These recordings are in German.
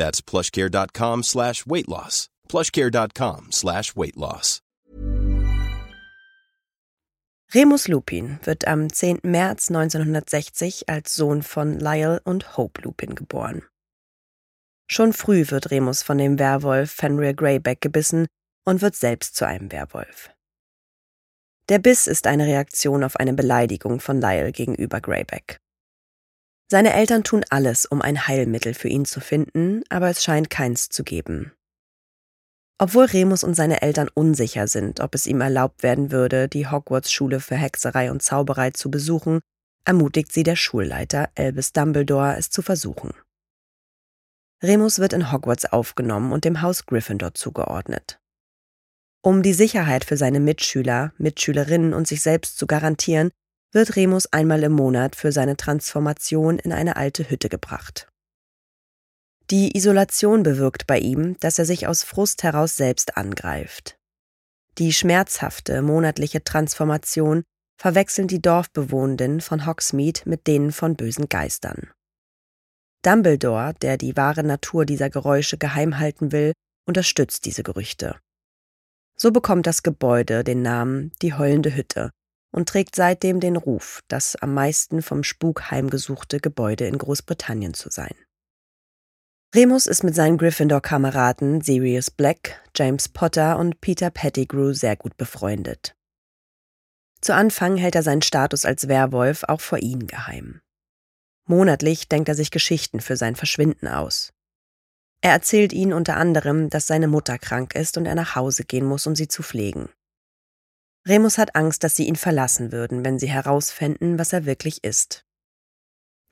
That's plushcare.com slash weight loss. plushcare.com slash weight loss. Remus Lupin wird am 10. März 1960 als Sohn von Lyle und Hope Lupin geboren. Schon früh wird Remus von dem Werwolf Fenrir Greyback gebissen und wird selbst zu einem Werwolf. Der Biss ist eine Reaktion auf eine Beleidigung von Lyle gegenüber Greyback. Seine Eltern tun alles, um ein Heilmittel für ihn zu finden, aber es scheint keins zu geben. Obwohl Remus und seine Eltern unsicher sind, ob es ihm erlaubt werden würde, die Hogwarts-Schule für Hexerei und Zauberei zu besuchen, ermutigt sie der Schulleiter Albus Dumbledore, es zu versuchen. Remus wird in Hogwarts aufgenommen und dem Haus Gryffindor zugeordnet. Um die Sicherheit für seine Mitschüler, Mitschülerinnen und sich selbst zu garantieren, wird Remus einmal im Monat für seine Transformation in eine alte Hütte gebracht. Die Isolation bewirkt bei ihm, dass er sich aus Frust heraus selbst angreift. Die schmerzhafte monatliche Transformation verwechseln die Dorfbewohnenden von Hogsmeade mit denen von bösen Geistern. Dumbledore, der die wahre Natur dieser Geräusche geheim halten will, unterstützt diese Gerüchte. So bekommt das Gebäude den Namen die heulende Hütte und trägt seitdem den Ruf, das am meisten vom Spuk heimgesuchte Gebäude in Großbritannien zu sein. Remus ist mit seinen Gryffindor-Kameraden Sirius Black, James Potter und Peter Pettigrew sehr gut befreundet. Zu Anfang hält er seinen Status als Werwolf auch vor ihnen geheim. Monatlich denkt er sich Geschichten für sein Verschwinden aus. Er erzählt ihnen unter anderem, dass seine Mutter krank ist und er nach Hause gehen muss, um sie zu pflegen. Remus hat Angst, dass sie ihn verlassen würden, wenn sie herausfänden, was er wirklich ist.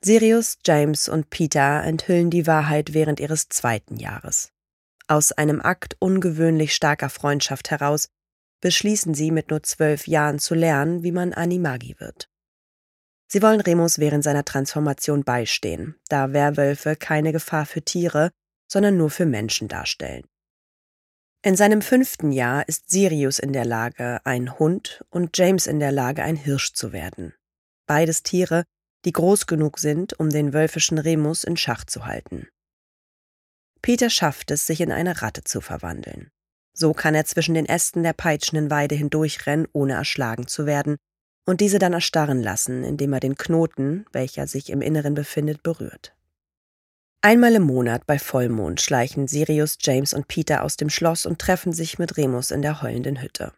Sirius, James und Peter enthüllen die Wahrheit während ihres zweiten Jahres. Aus einem Akt ungewöhnlich starker Freundschaft heraus beschließen sie mit nur zwölf Jahren zu lernen, wie man Animagi wird. Sie wollen Remus während seiner Transformation beistehen, da Werwölfe keine Gefahr für Tiere, sondern nur für Menschen darstellen. In seinem fünften Jahr ist Sirius in der Lage, ein Hund und James in der Lage, ein Hirsch zu werden. Beides Tiere, die groß genug sind, um den wölfischen Remus in Schach zu halten. Peter schafft es, sich in eine Ratte zu verwandeln. So kann er zwischen den Ästen der peitschenden Weide hindurchrennen, ohne erschlagen zu werden, und diese dann erstarren lassen, indem er den Knoten, welcher sich im Inneren befindet, berührt. Einmal im Monat bei Vollmond schleichen Sirius, James und Peter aus dem Schloss und treffen sich mit Remus in der heulenden Hütte.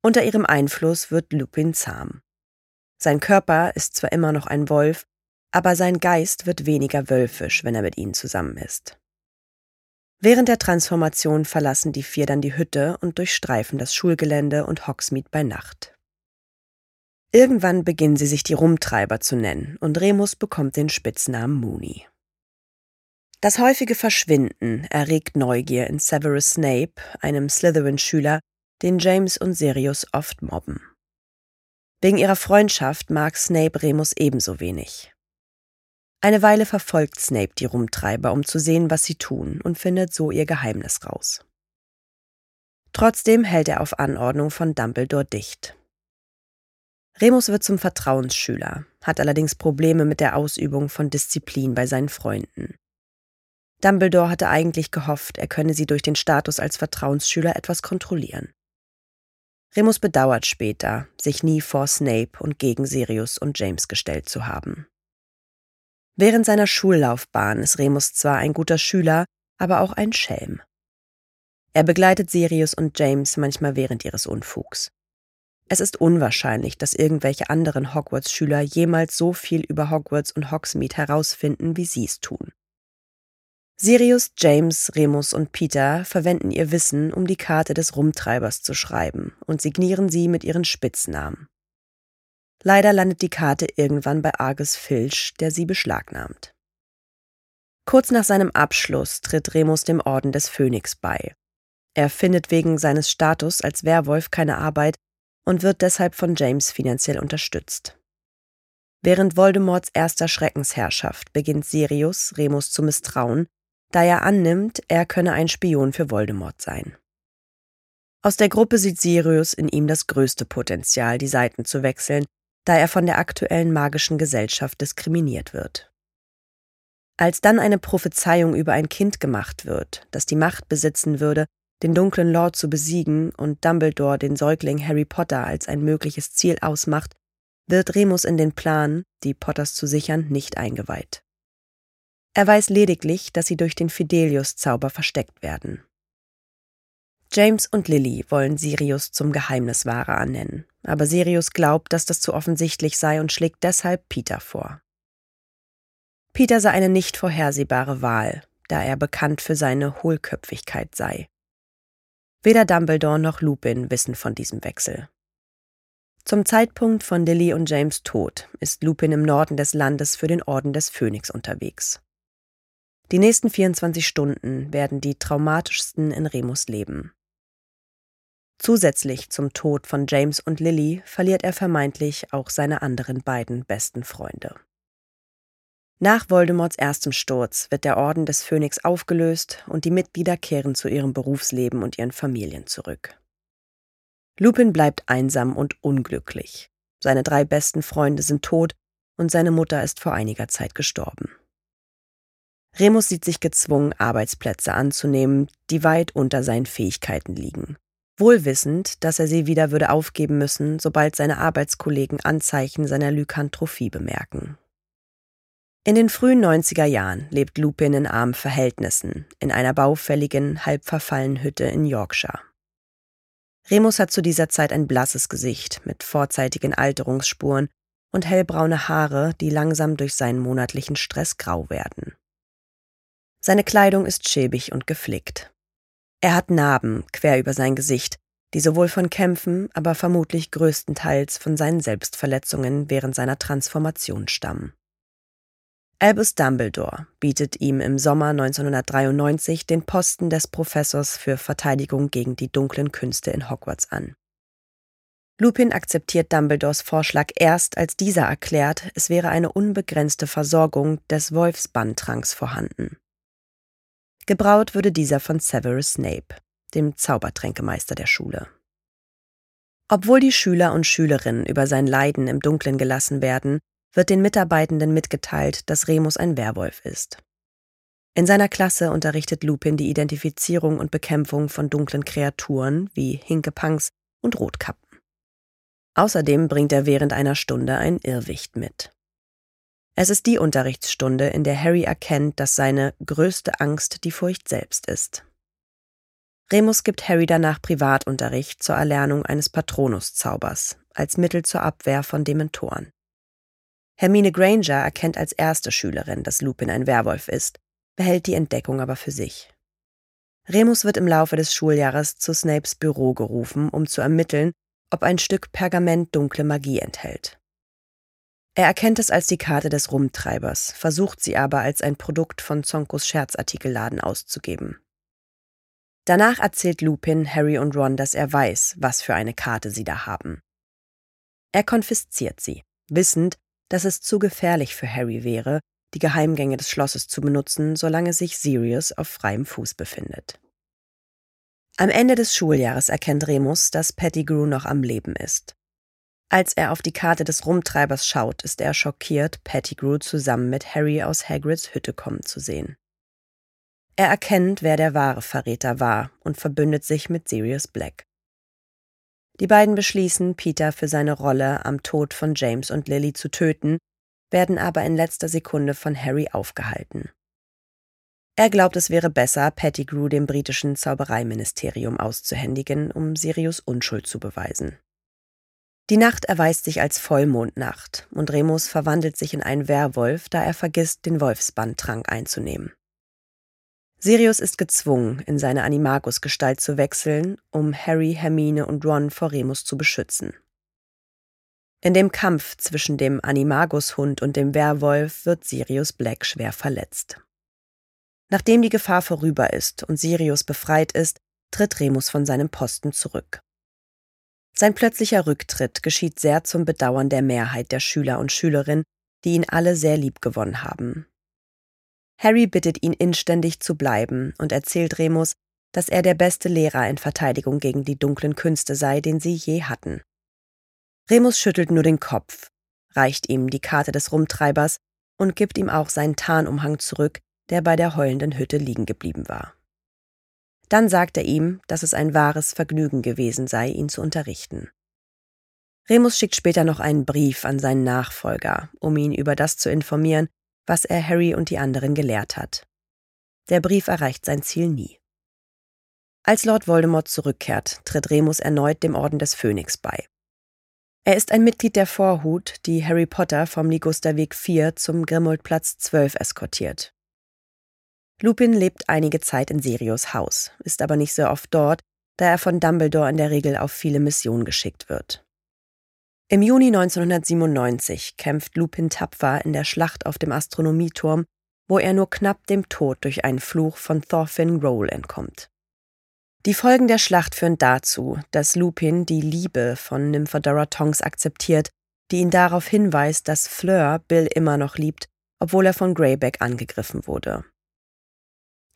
Unter ihrem Einfluss wird Lupin zahm. Sein Körper ist zwar immer noch ein Wolf, aber sein Geist wird weniger wölfisch, wenn er mit ihnen zusammen ist. Während der Transformation verlassen die vier dann die Hütte und durchstreifen das Schulgelände und Hogsmeade bei Nacht. Irgendwann beginnen sie sich die Rumtreiber zu nennen und Remus bekommt den Spitznamen Mooney. Das häufige Verschwinden erregt Neugier in Severus Snape, einem Slytherin-Schüler, den James und Sirius oft mobben. Wegen ihrer Freundschaft mag Snape Remus ebenso wenig. Eine Weile verfolgt Snape die Rumtreiber, um zu sehen, was sie tun, und findet so ihr Geheimnis raus. Trotzdem hält er auf Anordnung von Dumbledore dicht. Remus wird zum Vertrauensschüler, hat allerdings Probleme mit der Ausübung von Disziplin bei seinen Freunden. Dumbledore hatte eigentlich gehofft, er könne sie durch den Status als Vertrauensschüler etwas kontrollieren. Remus bedauert später, sich nie vor Snape und gegen Sirius und James gestellt zu haben. Während seiner Schullaufbahn ist Remus zwar ein guter Schüler, aber auch ein Schelm. Er begleitet Sirius und James manchmal während ihres Unfugs. Es ist unwahrscheinlich, dass irgendwelche anderen Hogwarts-Schüler jemals so viel über Hogwarts und Hogsmeade herausfinden, wie sie es tun. Sirius, James, Remus und Peter verwenden ihr Wissen, um die Karte des Rumtreibers zu schreiben und signieren sie mit ihren Spitznamen. Leider landet die Karte irgendwann bei Argus Filch, der sie beschlagnahmt. Kurz nach seinem Abschluss tritt Remus dem Orden des Phönix bei. Er findet wegen seines Status als Werwolf keine Arbeit und wird deshalb von James finanziell unterstützt. Während Voldemorts erster Schreckensherrschaft beginnt Sirius, Remus zu misstrauen, da er annimmt, er könne ein Spion für Voldemort sein. Aus der Gruppe sieht Sirius in ihm das größte Potenzial, die Seiten zu wechseln, da er von der aktuellen magischen Gesellschaft diskriminiert wird. Als dann eine Prophezeiung über ein Kind gemacht wird, das die Macht besitzen würde, den dunklen Lord zu besiegen und Dumbledore den Säugling Harry Potter als ein mögliches Ziel ausmacht, wird Remus in den Plan, die Potters zu sichern, nicht eingeweiht. Er weiß lediglich, dass sie durch den Fidelius-Zauber versteckt werden. James und Lily wollen Sirius zum Geheimniswahrer ernennen, aber Sirius glaubt, dass das zu offensichtlich sei und schlägt deshalb Peter vor. Peter sei eine nicht vorhersehbare Wahl, da er bekannt für seine Hohlköpfigkeit sei. Weder Dumbledore noch Lupin wissen von diesem Wechsel. Zum Zeitpunkt von Lily und James Tod ist Lupin im Norden des Landes für den Orden des Phönix unterwegs. Die nächsten 24 Stunden werden die traumatischsten in Remus Leben. Zusätzlich zum Tod von James und Lily verliert er vermeintlich auch seine anderen beiden besten Freunde. Nach Voldemorts erstem Sturz wird der Orden des Phönix aufgelöst und die Mitglieder kehren zu ihrem Berufsleben und ihren Familien zurück. Lupin bleibt einsam und unglücklich. Seine drei besten Freunde sind tot und seine Mutter ist vor einiger Zeit gestorben. Remus sieht sich gezwungen, Arbeitsplätze anzunehmen, die weit unter seinen Fähigkeiten liegen. Wohl wissend, dass er sie wieder würde aufgeben müssen, sobald seine Arbeitskollegen Anzeichen seiner Lykantrophie bemerken. In den frühen 90er Jahren lebt Lupin in armen Verhältnissen, in einer baufälligen, halb verfallenen Hütte in Yorkshire. Remus hat zu dieser Zeit ein blasses Gesicht mit vorzeitigen Alterungsspuren und hellbraune Haare, die langsam durch seinen monatlichen Stress grau werden. Seine Kleidung ist schäbig und geflickt. Er hat Narben quer über sein Gesicht, die sowohl von Kämpfen, aber vermutlich größtenteils von seinen Selbstverletzungen während seiner Transformation stammen. Albus Dumbledore bietet ihm im Sommer 1993 den Posten des Professors für Verteidigung gegen die dunklen Künste in Hogwarts an. Lupin akzeptiert Dumbledores Vorschlag erst, als dieser erklärt, es wäre eine unbegrenzte Versorgung des Wolfsbandtranks vorhanden. Gebraut würde dieser von Severus Snape, dem Zaubertränkemeister der Schule. Obwohl die Schüler und Schülerinnen über sein Leiden im Dunkeln gelassen werden, wird den Mitarbeitenden mitgeteilt, dass Remus ein Werwolf ist. In seiner Klasse unterrichtet Lupin die Identifizierung und Bekämpfung von dunklen Kreaturen wie Hinkepunks und Rotkappen. Außerdem bringt er während einer Stunde ein Irrwicht mit. Es ist die Unterrichtsstunde, in der Harry erkennt, dass seine größte Angst die Furcht selbst ist. Remus gibt Harry danach Privatunterricht zur Erlernung eines Patronuszaubers als Mittel zur Abwehr von Dementoren. Hermine Granger erkennt als erste Schülerin, dass Lupin ein Werwolf ist, behält die Entdeckung aber für sich. Remus wird im Laufe des Schuljahres zu Snapes Büro gerufen, um zu ermitteln, ob ein Stück Pergament dunkle Magie enthält. Er erkennt es als die Karte des Rumtreibers, versucht sie aber als ein Produkt von Zonkos Scherzartikelladen auszugeben. Danach erzählt Lupin Harry und Ron, dass er weiß, was für eine Karte sie da haben. Er konfisziert sie, wissend, dass es zu gefährlich für Harry wäre, die Geheimgänge des Schlosses zu benutzen, solange sich Sirius auf freiem Fuß befindet. Am Ende des Schuljahres erkennt Remus, dass Pettigrew noch am Leben ist. Als er auf die Karte des Rumtreibers schaut, ist er schockiert, Pettigrew zusammen mit Harry aus Hagrids Hütte kommen zu sehen. Er erkennt, wer der wahre Verräter war und verbündet sich mit Sirius Black. Die beiden beschließen, Peter für seine Rolle am Tod von James und Lily zu töten, werden aber in letzter Sekunde von Harry aufgehalten. Er glaubt, es wäre besser, Pettigrew dem britischen Zaubereiministerium auszuhändigen, um Sirius Unschuld zu beweisen. Die Nacht erweist sich als Vollmondnacht und Remus verwandelt sich in einen Werwolf, da er vergisst, den Wolfsbandtrank einzunehmen. Sirius ist gezwungen, in seine Animagus-Gestalt zu wechseln, um Harry, Hermine und Ron vor Remus zu beschützen. In dem Kampf zwischen dem Animagus-Hund und dem Werwolf wird Sirius Black schwer verletzt. Nachdem die Gefahr vorüber ist und Sirius befreit ist, tritt Remus von seinem Posten zurück. Sein plötzlicher Rücktritt geschieht sehr zum Bedauern der Mehrheit der Schüler und Schülerinnen, die ihn alle sehr lieb gewonnen haben. Harry bittet ihn inständig zu bleiben und erzählt Remus, dass er der beste Lehrer in Verteidigung gegen die dunklen Künste sei, den sie je hatten. Remus schüttelt nur den Kopf, reicht ihm die Karte des Rumtreibers und gibt ihm auch seinen Tarnumhang zurück, der bei der heulenden Hütte liegen geblieben war. Dann sagt er ihm, dass es ein wahres Vergnügen gewesen sei, ihn zu unterrichten. Remus schickt später noch einen Brief an seinen Nachfolger, um ihn über das zu informieren, was er Harry und die anderen gelehrt hat. Der Brief erreicht sein Ziel nie. Als Lord Voldemort zurückkehrt, tritt Remus erneut dem Orden des Phönix bei. Er ist ein Mitglied der Vorhut, die Harry Potter vom Ligusterweg 4 zum Grimoldplatz 12 eskortiert. Lupin lebt einige Zeit in Sirius Haus, ist aber nicht sehr oft dort, da er von Dumbledore in der Regel auf viele Missionen geschickt wird. Im Juni 1997 kämpft Lupin tapfer in der Schlacht auf dem Astronomieturm, wo er nur knapp dem Tod durch einen Fluch von Thorfinn Roll entkommt. Die Folgen der Schlacht führen dazu, dass Lupin die Liebe von Nymphadora Tonks akzeptiert, die ihn darauf hinweist, dass Fleur Bill immer noch liebt, obwohl er von Greyback angegriffen wurde.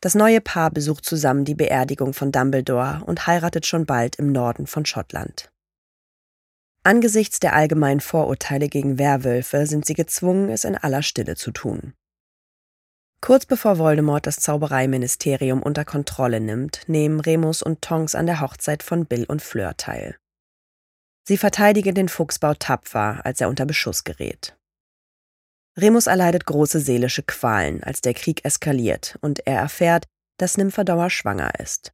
Das neue Paar besucht zusammen die Beerdigung von Dumbledore und heiratet schon bald im Norden von Schottland. Angesichts der allgemeinen Vorurteile gegen Werwölfe sind sie gezwungen, es in aller Stille zu tun. Kurz bevor Voldemort das Zaubereiministerium unter Kontrolle nimmt, nehmen Remus und Tonks an der Hochzeit von Bill und Fleur teil. Sie verteidigen den Fuchsbau tapfer, als er unter Beschuss gerät. Remus erleidet große seelische Qualen, als der Krieg eskaliert und er erfährt, dass Nymphadora schwanger ist.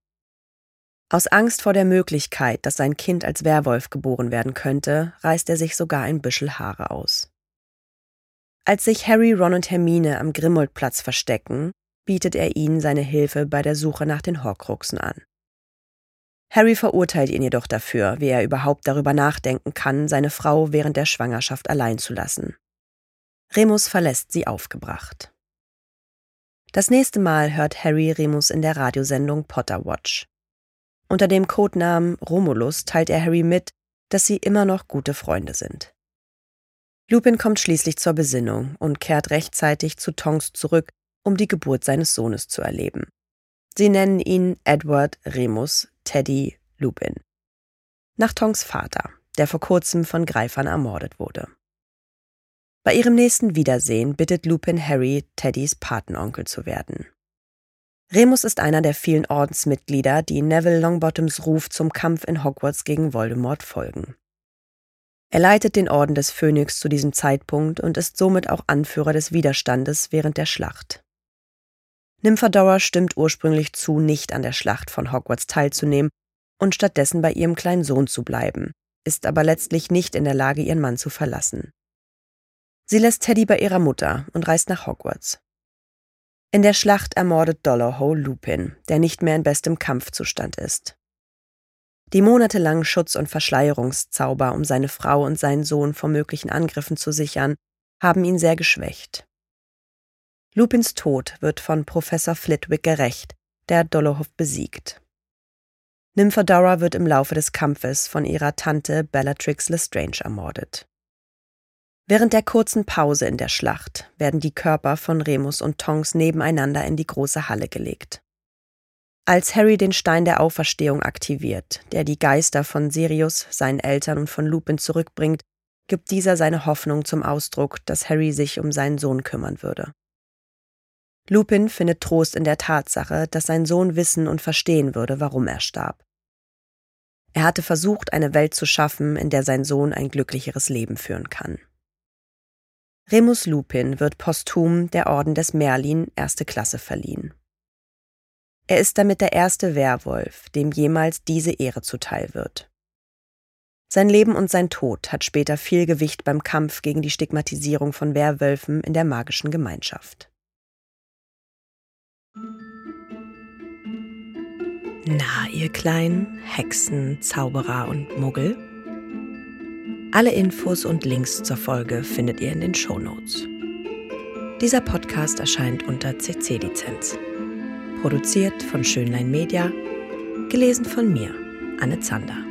Aus Angst vor der Möglichkeit, dass sein Kind als Werwolf geboren werden könnte, reißt er sich sogar ein Büschel Haare aus. Als sich Harry, Ron und Hermine am Grimmoldplatz verstecken, bietet er ihnen seine Hilfe bei der Suche nach den Horcruxen an. Harry verurteilt ihn jedoch dafür, wie er überhaupt darüber nachdenken kann, seine Frau während der Schwangerschaft allein zu lassen. Remus verlässt sie aufgebracht. Das nächste Mal hört Harry Remus in der Radiosendung Potter Watch. Unter dem Codenamen Romulus teilt er Harry mit, dass sie immer noch gute Freunde sind. Lupin kommt schließlich zur Besinnung und kehrt rechtzeitig zu Tonks zurück, um die Geburt seines Sohnes zu erleben. Sie nennen ihn Edward Remus Teddy Lupin. Nach Tonks Vater, der vor kurzem von Greifern ermordet wurde. Bei ihrem nächsten Wiedersehen bittet Lupin Harry, Teddys Patenonkel zu werden. Remus ist einer der vielen Ordensmitglieder, die Neville Longbottoms Ruf zum Kampf in Hogwarts gegen Voldemort folgen. Er leitet den Orden des Phönix zu diesem Zeitpunkt und ist somit auch Anführer des Widerstandes während der Schlacht. Nymphadora stimmt ursprünglich zu, nicht an der Schlacht von Hogwarts teilzunehmen und stattdessen bei ihrem kleinen Sohn zu bleiben, ist aber letztlich nicht in der Lage, ihren Mann zu verlassen. Sie lässt Teddy bei ihrer Mutter und reist nach Hogwarts. In der Schlacht ermordet Dollhow Lupin, der nicht mehr in bestem Kampfzustand ist. Die monatelangen Schutz- und Verschleierungszauber, um seine Frau und seinen Sohn vor möglichen Angriffen zu sichern, haben ihn sehr geschwächt. Lupins Tod wird von Professor Flitwick gerecht, der Dolohov besiegt. Nymphadora wird im Laufe des Kampfes von ihrer Tante Bellatrix Lestrange ermordet. Während der kurzen Pause in der Schlacht werden die Körper von Remus und Tonks nebeneinander in die große Halle gelegt. Als Harry den Stein der Auferstehung aktiviert, der die Geister von Sirius, seinen Eltern und von Lupin zurückbringt, gibt dieser seine Hoffnung zum Ausdruck, dass Harry sich um seinen Sohn kümmern würde. Lupin findet Trost in der Tatsache, dass sein Sohn wissen und verstehen würde, warum er starb. Er hatte versucht, eine Welt zu schaffen, in der sein Sohn ein glücklicheres Leben führen kann. Remus Lupin wird posthum der Orden des Merlin erste Klasse verliehen. Er ist damit der erste Werwolf, dem jemals diese Ehre zuteil wird. Sein Leben und sein Tod hat später viel Gewicht beim Kampf gegen die Stigmatisierung von Werwölfen in der magischen Gemeinschaft. Na, ihr kleinen Hexen, Zauberer und Muggel? Alle Infos und Links zur Folge findet ihr in den Show Notes. Dieser Podcast erscheint unter CC-Lizenz. Produziert von Schönlein Media. Gelesen von mir, Anne Zander.